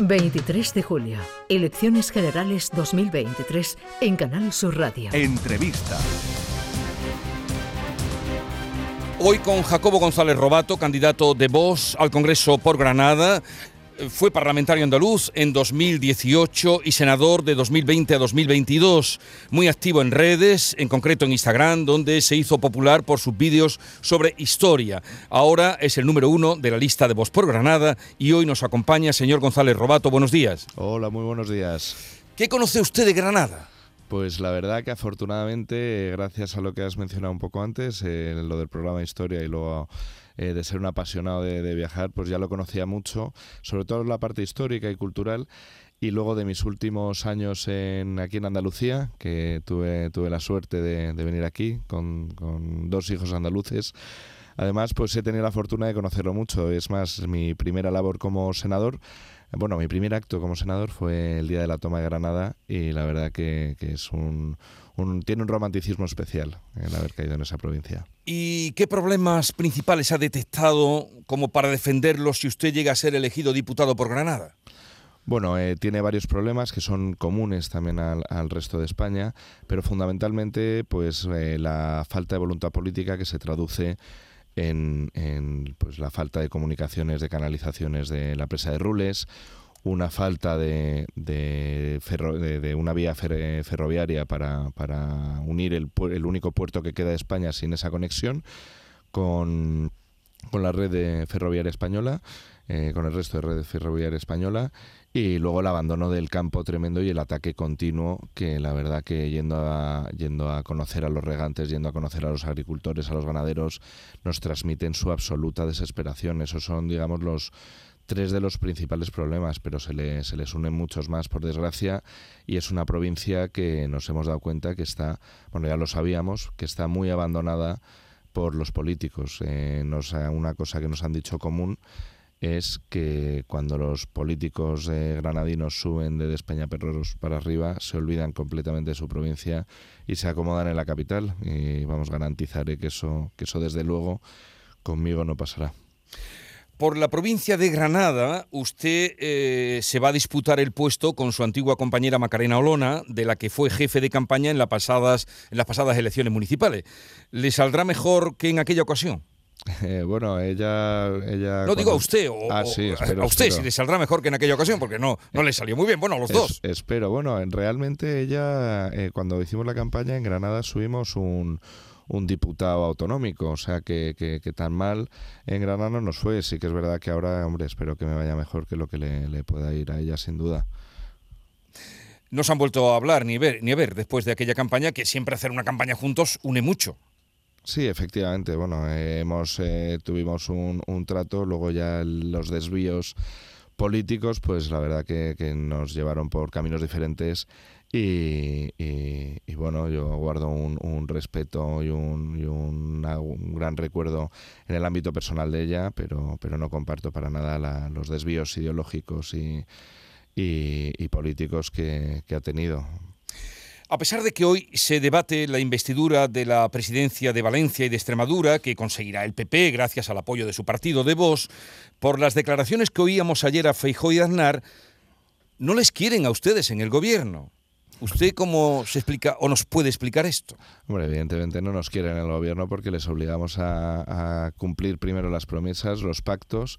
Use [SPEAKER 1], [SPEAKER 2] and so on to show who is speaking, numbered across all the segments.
[SPEAKER 1] 23 de julio, Elecciones Generales 2023 en Canal Sur Radio.
[SPEAKER 2] Entrevista. Hoy con Jacobo González Robato, candidato de Vox al Congreso por Granada. Fue parlamentario andaluz en 2018 y senador de 2020 a 2022. Muy activo en redes, en concreto en Instagram, donde se hizo popular por sus vídeos sobre historia. Ahora es el número uno de la lista de Voz por Granada y hoy nos acompaña señor González Robato. Buenos días.
[SPEAKER 3] Hola, muy buenos días.
[SPEAKER 2] ¿Qué conoce usted de Granada?
[SPEAKER 3] Pues la verdad que afortunadamente, gracias a lo que has mencionado un poco antes, eh, lo del programa Historia y luego eh, de ser un apasionado de, viajar, pues ya lo conocía mucho, sobre todo la parte histórica y cultural. Y luego de mis últimos años en, aquí en Andalucía, que tuve, tuve la suerte de, venir aquí con, con dos hijos andaluces, Además, pues he tenido la fortuna de conocerlo mucho. Es más, mi primera labor como senador bueno, mi primer acto como senador fue el día de la toma de Granada y la verdad que, es un, tiene un romanticismo especial el haber caído en esa provincia.
[SPEAKER 2] ¿Y qué problemas principales ha detectado como para defenderlos si usted llega a ser elegido diputado por Granada?
[SPEAKER 3] Bueno, eh, tiene varios problemas que son comunes también al, resto de España, pero fundamentalmente pues eh, la falta de voluntad política que se traduce en, pues, la falta de comunicaciones, de canalizaciones de la presa de Rules, una falta de, de, de, una vía ferroviaria para, para unir el, el, único puerto que queda de España sin esa conexión con, con la red ferroviaria española, eh, con el resto de red ferroviaria española y luego el abandono del campo tremendo y el ataque continuo que la verdad que yendo a, yendo a conocer a los regantes, yendo a conocer a los agricultores, a los ganaderos, nos transmiten su absoluta desesperación. Esos son, digamos, los tres de los principales problemas, pero se, le, se les unen muchos más, por desgracia, y es una provincia que nos hemos dado cuenta que está, bueno, ya lo sabíamos, que está muy abandonada por los políticos. Eh, nos, una cosa que nos han dicho común es que cuando los políticos granadinos suben de Despeñaperros para arriba, se olvidan completamente de su provincia y se acomodan en la capital. Y vamos, garantizaré que eso, que eso desde luego conmigo no pasará.
[SPEAKER 2] Por la provincia de Granada, usted eh, se va a disputar el puesto con su antigua compañera Macarena Olona, de la que fue jefe de campaña en, las pasadas, en las pasadas elecciones municipales. ¿Le saldrá mejor que en aquella ocasión?
[SPEAKER 3] Eh, bueno, ella, ella.
[SPEAKER 2] No digo a usted, o,
[SPEAKER 3] ah,
[SPEAKER 2] a usted si le saldrá mejor que en aquella ocasión, porque no, no le salió muy bien. Bueno, a los dos.
[SPEAKER 3] Espero. Bueno, realmente ella, eh, cuando hicimos la campaña en Granada, subimos un, un diputado autonómico, o sea que, que, tan mal en Granada no nos fue. Sí que es verdad que ahora, hombre, espero que me vaya mejor que lo que le, le pueda ir a ella, sin duda
[SPEAKER 2] no se han vuelto a hablar ni ver, ni a ver después de aquella campaña, que siempre hacer una campaña juntos une mucho.
[SPEAKER 3] Sí, efectivamente. Bueno, hemos eh, tuvimos un, un, trato, luego ya los desvíos políticos, pues la verdad que, nos llevaron por caminos diferentes y, bueno, yo guardo un, respeto y, un, y un, gran recuerdo en el ámbito personal de ella, pero, pero no comparto para nada los desvíos ideológicos y, políticos que, que ha tenido.
[SPEAKER 2] A pesar de que hoy se debate la investidura de la presidencia de Valencia y de Extremadura, que conseguirá el PP gracias al apoyo de su partido de Vox, por las declaraciones que oíamos ayer a Feijóo y Aznar, no les quieren a ustedes en el gobierno. ¿Usted cómo se explica o nos puede explicar esto?
[SPEAKER 3] Evidentemente no nos quieren en el gobierno porque les obligamos a, cumplir primero las promesas, los pactos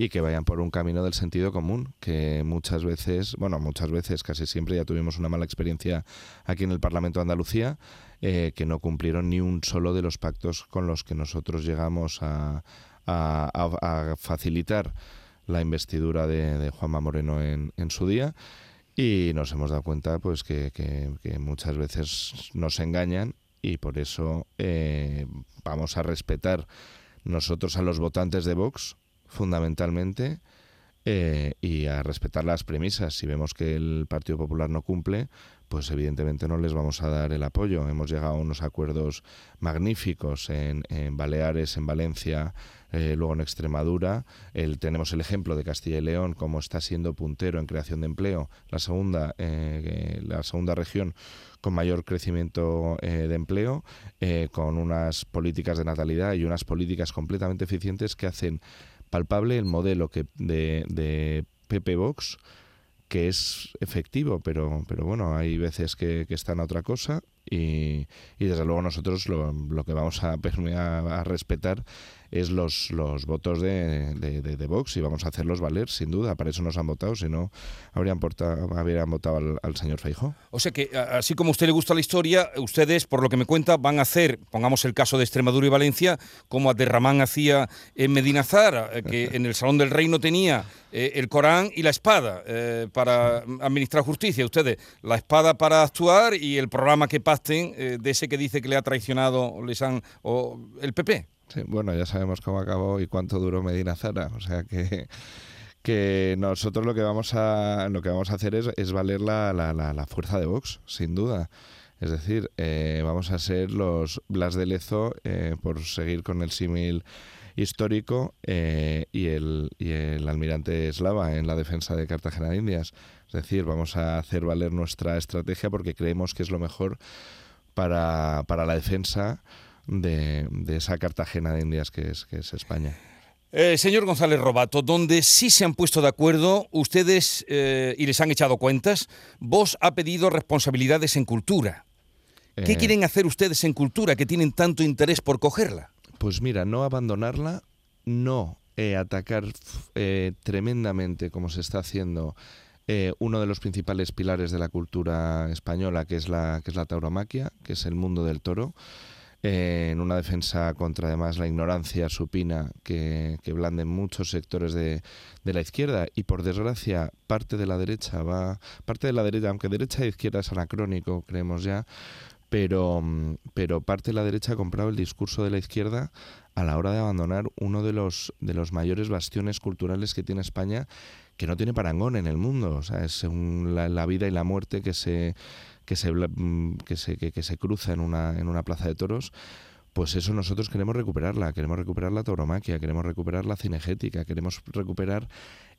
[SPEAKER 3] y que vayan por un camino del sentido común, que muchas veces, bueno, muchas veces, casi siempre ya tuvimos una mala experiencia aquí en el Parlamento de Andalucía, eh, que no cumplieron ni un solo de los pactos con los que nosotros llegamos a, a, facilitar la investidura de, de Juanma Moreno en, en su día. Y nos hemos dado cuenta pues que, muchas veces nos engañan y por eso eh, vamos a respetar nosotros a los votantes de Vox fundamentalmente eh, y a respetar las premisas. Si vemos que el Partido Popular no cumple, pues evidentemente no les vamos a dar el apoyo. Hemos llegado a unos acuerdos magníficos en, en Baleares, en Valencia, eh, luego en Extremadura. Tenemos el ejemplo de Castilla y León, como está siendo puntero en creación de empleo, la segunda, eh, la segunda región con mayor crecimiento eh, de empleo, con unas políticas de natalidad y unas políticas completamente eficientes que hacen palpable el modelo que de, PP Vox que es efectivo, pero, pero bueno, hay veces que, están a otra cosa y, y desde luego nosotros lo, lo que vamos a, a respetar es los, los votos de, de, de, de, Vox y vamos a hacerlos valer, sin duda. Para eso nos han votado, si no, habrían, portado, habrían votado al, al señor Feijó.
[SPEAKER 2] O sea que, así como a usted le gusta la historia, ustedes, por lo que me cuenta, van a hacer, pongamos el caso de Extremadura y Valencia, como Aterramán hacía en Medinazar, que en el Salón del Reino tenía eh, el Corán y la espada eh, para administrar justicia. Ustedes, la espada para actuar y el programa que pacten eh, de ese que dice que le ha traicionado les han, o el PP.
[SPEAKER 3] Bueno, ya sabemos cómo acabó y cuánto duró Medina Zara, o sea que que nosotros lo que vamos a lo que vamos a hacer es, es valer la, la, la, la, fuerza de Vox, sin duda. Es decir, eh, vamos a ser los Blas de Lezo eh, por seguir con el símil histórico eh, y, el, y el almirante eslava en la defensa de Cartagena de Indias. Es decir, vamos a hacer valer nuestra estrategia porque creemos que es lo mejor para, para la defensa de, de, esa Cartagena de Indias que es, que es España.
[SPEAKER 2] Eh, señor González Robato, donde sí se han puesto de acuerdo ustedes eh, y les han echado cuentas, vos ha pedido responsabilidades en cultura. ¿Qué eh, quieren hacer ustedes en cultura que tienen tanto interés por cogerla?
[SPEAKER 3] Pues mira, no abandonarla, no atacar tremendamente como se está haciendo uno de los principales pilares de la cultura española, que es la, que es la tauromaquia, que es el mundo del toro. En una defensa contra además la ignorancia supina que, que blanden muchos sectores de, de, la izquierda y por desgracia parte de la derecha va parte de la derecha aunque derecha e izquierda es anacrónico creemos ya pero, pero parte de la derecha ha comprado el discurso de la izquierda a la hora de abandonar uno de los, de los mayores bastiones culturales que tiene España, que no tiene parangón en el mundo. O sea, es un, la, vida y la muerte que se, que se, que se, que, que se cruza en una, en una plaza de toros pues eso nosotros queremos recuperarla, queremos recuperar la tauromaquia, queremos recuperar la cinegética, queremos recuperar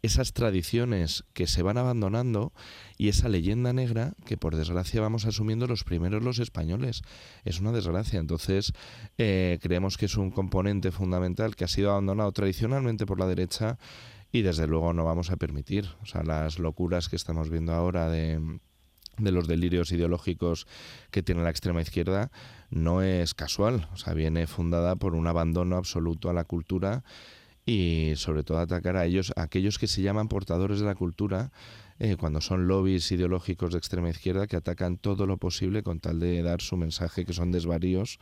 [SPEAKER 3] esas tradiciones que se van abandonando y esa leyenda negra que por desgracia vamos asumiendo los primeros los españoles. Es una desgracia, entonces eh, creemos que es un componente fundamental que ha sido abandonado tradicionalmente por la derecha y desde luego no vamos a permitir. O sea, las locuras que estamos viendo ahora de de los delirios ideológicos que tiene la extrema izquierda no es casual, o sea, viene fundada por un abandono absoluto a la cultura y sobre todo atacar a ellos, a aquellos que se llaman portadores de la cultura, eh, cuando son lobbies ideológicos de extrema izquierda que atacan todo lo posible con tal de dar su mensaje, que son desvaríos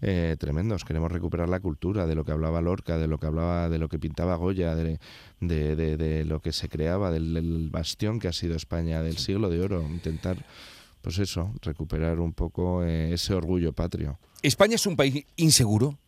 [SPEAKER 3] eh, tremendos. Queremos recuperar la cultura de lo que hablaba Lorca, de lo que hablaba, de lo que pintaba Goya, de, de, de, de lo que se creaba, del, del, bastión que ha sido España del siglo de oro. Intentar, pues eso, recuperar un poco eh, ese orgullo patrio.
[SPEAKER 2] ¿España es un país inseguro?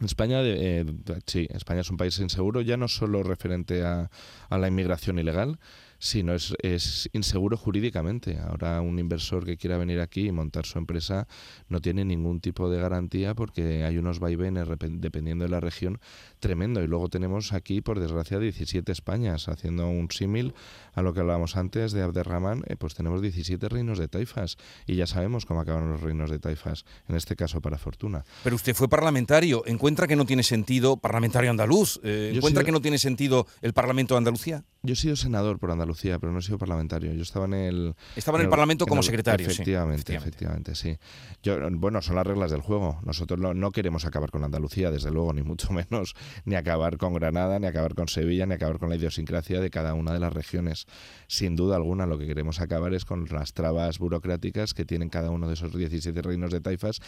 [SPEAKER 3] España, eh, sí, España es un país inseguro, ya no solo referente a, a la inmigración ilegal, sino es, es inseguro jurídicamente. Ahora un inversor que quiera venir aquí y montar su empresa no tiene ningún tipo de garantía porque hay unos vaivenes dependiendo de la región tremendo. Y luego tenemos aquí, por desgracia, 17 Españas. Haciendo un símil a lo que hablábamos antes de Abderramán, eh, pues tenemos 17 reinos de taifas. Y ya sabemos cómo acabaron los reinos de taifas, en este caso para fortuna.
[SPEAKER 2] Pero usted fue parlamentario. ¿Encuentra que no tiene sentido, parlamentario andaluz, eh, ¿encuentra que no tiene sentido el Parlamento de Andalucía?
[SPEAKER 3] Yo he sido senador por Andalucía, pero no he sido parlamentario. Yo estaba en el...
[SPEAKER 2] Estaba en el, el Parlamento
[SPEAKER 3] en
[SPEAKER 2] como
[SPEAKER 3] el,
[SPEAKER 2] secretario.
[SPEAKER 3] Efectivamente, sí. efectivamente, efectivamente, sí. Yo, bueno, son las reglas del juego. Nosotros no, no, queremos acabar con Andalucía, desde luego, ni mucho menos, ni acabar con Granada, ni acabar con Sevilla, ni acabar con la idiosincrasia de cada una de las regiones. Sin duda alguna, lo que queremos acabar es con las trabas burocráticas que tienen cada uno de esos 17 reinos de taifas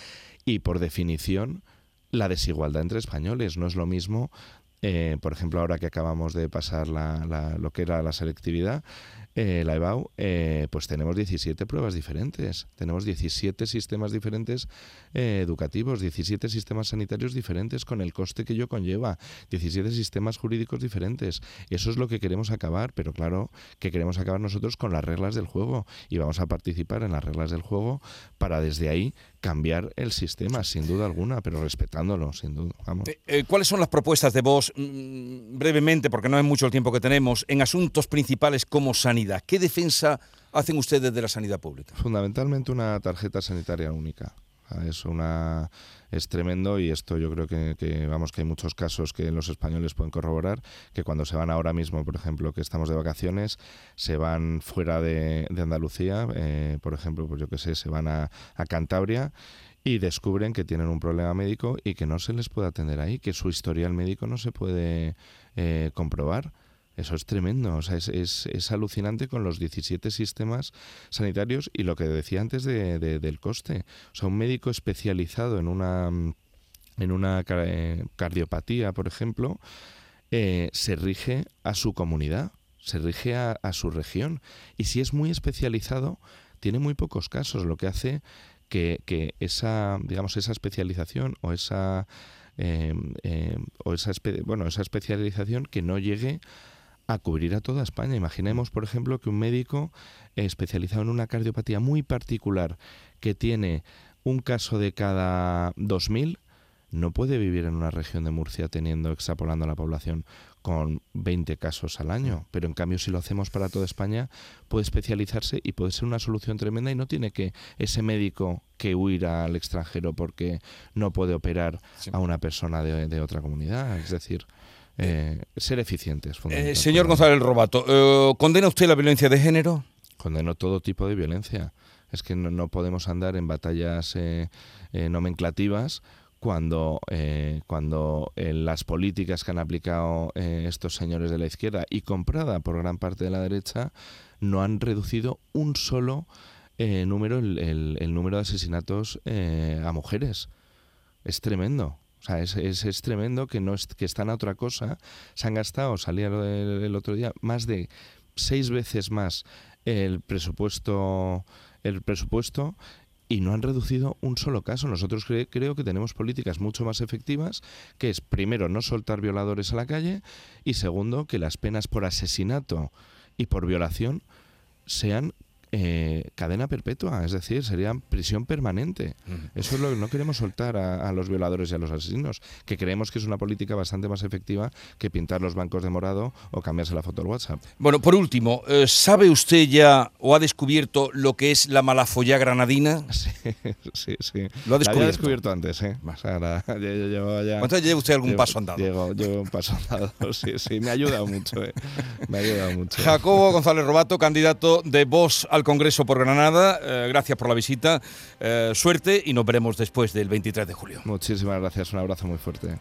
[SPEAKER 3] y, por definición, la desigualdad entre españoles. No es lo mismo eh, por ejemplo, ahora que acabamos de pasar la, lo que era la selectividad, eh, la EBAU, eh, pues tenemos 17 pruebas diferentes, tenemos 17 sistemas diferentes educativos, 17 sistemas sanitarios diferentes con el coste que ello conlleva, 17 sistemas jurídicos diferentes. Eso es lo que queremos acabar, pero claro que queremos acabar nosotros con las reglas del juego y vamos a participar en las reglas del juego para desde ahí cambiar el sistema, sin duda alguna, pero respetándolo, sin duda.
[SPEAKER 2] ¿Cuáles son las propuestas de vos, mmm, brevemente, porque no es mucho el tiempo que tenemos, en asuntos principales como sanidad? ¿Qué defensa hacen ustedes de la sanidad pública?
[SPEAKER 3] Fundamentalmente una tarjeta sanitaria única. es una es tremendo y esto yo creo que, vamos que hay muchos casos que los españoles pueden corroborar que cuando se van ahora mismo por ejemplo que estamos de vacaciones se van fuera de, Andalucía eh, por ejemplo pues yo que sé se van a, Cantabria y descubren que tienen un problema médico y que no se les puede atender ahí, que su historial médico no se puede eh, comprobar. Eso es tremendo, o sea, es, es, alucinante con los 17 sistemas sanitarios y lo que decía antes de, del coste. Un médico especializado en una, en una eh, cardiopatía, por ejemplo, eh, se rige a su comunidad, se rige a, su región. Y si es muy especializado, tiene muy pocos casos, lo que hace que, que esa, digamos, esa especialización o esa, eh, o esa, bueno, esa especialización que no llegue a cubrir a toda España. Imaginemos, por ejemplo, que un médico especializado en una cardiopatía muy particular que tiene un caso de cada 2.000 no puede vivir en una región de Murcia teniendo, extrapolando la población con 20 casos al año. Pero en cambio, si lo hacemos para toda España, puede especializarse y puede ser una solución tremenda y no tiene que ese médico que huir al extranjero porque no puede operar a una persona de, de otra comunidad. Es decir, eh, ser eficientes.
[SPEAKER 2] Eh, señor González Robato, eh, ¿condena usted la violencia de género?
[SPEAKER 3] Condeno todo tipo de violencia. Es que no, podemos andar en batallas nomenclativas cuando, cuando las políticas que han aplicado estos señores de la izquierda y comprada por gran parte de la derecha no han reducido un solo número el, el, número de asesinatos a mujeres. Es tremendo. O sea, es, es, tremendo que, no que están a otra cosa. Se han gastado, salía el, el otro día, más de seis veces más el presupuesto, el presupuesto y no han reducido un solo caso. Nosotros creo que tenemos políticas mucho más efectivas, que es primero no soltar violadores a la calle y segundo que las penas por asesinato y por violación sean eh, cadena perpetua, es decir, sería prisión permanente. Eso es lo que no queremos soltar a, los violadores y a los asesinos, que creemos que es una política bastante más efectiva que pintar los bancos de morado o cambiarse la foto al WhatsApp.
[SPEAKER 2] Bueno, por último, eh, ¿sabe usted ya o ha descubierto lo que es la malafolla granadina?
[SPEAKER 3] Sí, sí,
[SPEAKER 2] Lo ha descubierto.
[SPEAKER 3] descubierto antes, ¿eh? Más ahora,
[SPEAKER 2] ¿Cuánto lleva usted algún paso andado?
[SPEAKER 3] Llevo, un paso andado, sí, sí, me ha ayudado mucho, ¿eh? Me ha ayudado mucho.
[SPEAKER 2] Jacobo González Robato, candidato de Vox al Congreso por Granada. Eh, gracias por la visita. Eh, suerte y nos veremos después del 23 de julio.
[SPEAKER 3] Muchísimas gracias. Un abrazo muy fuerte.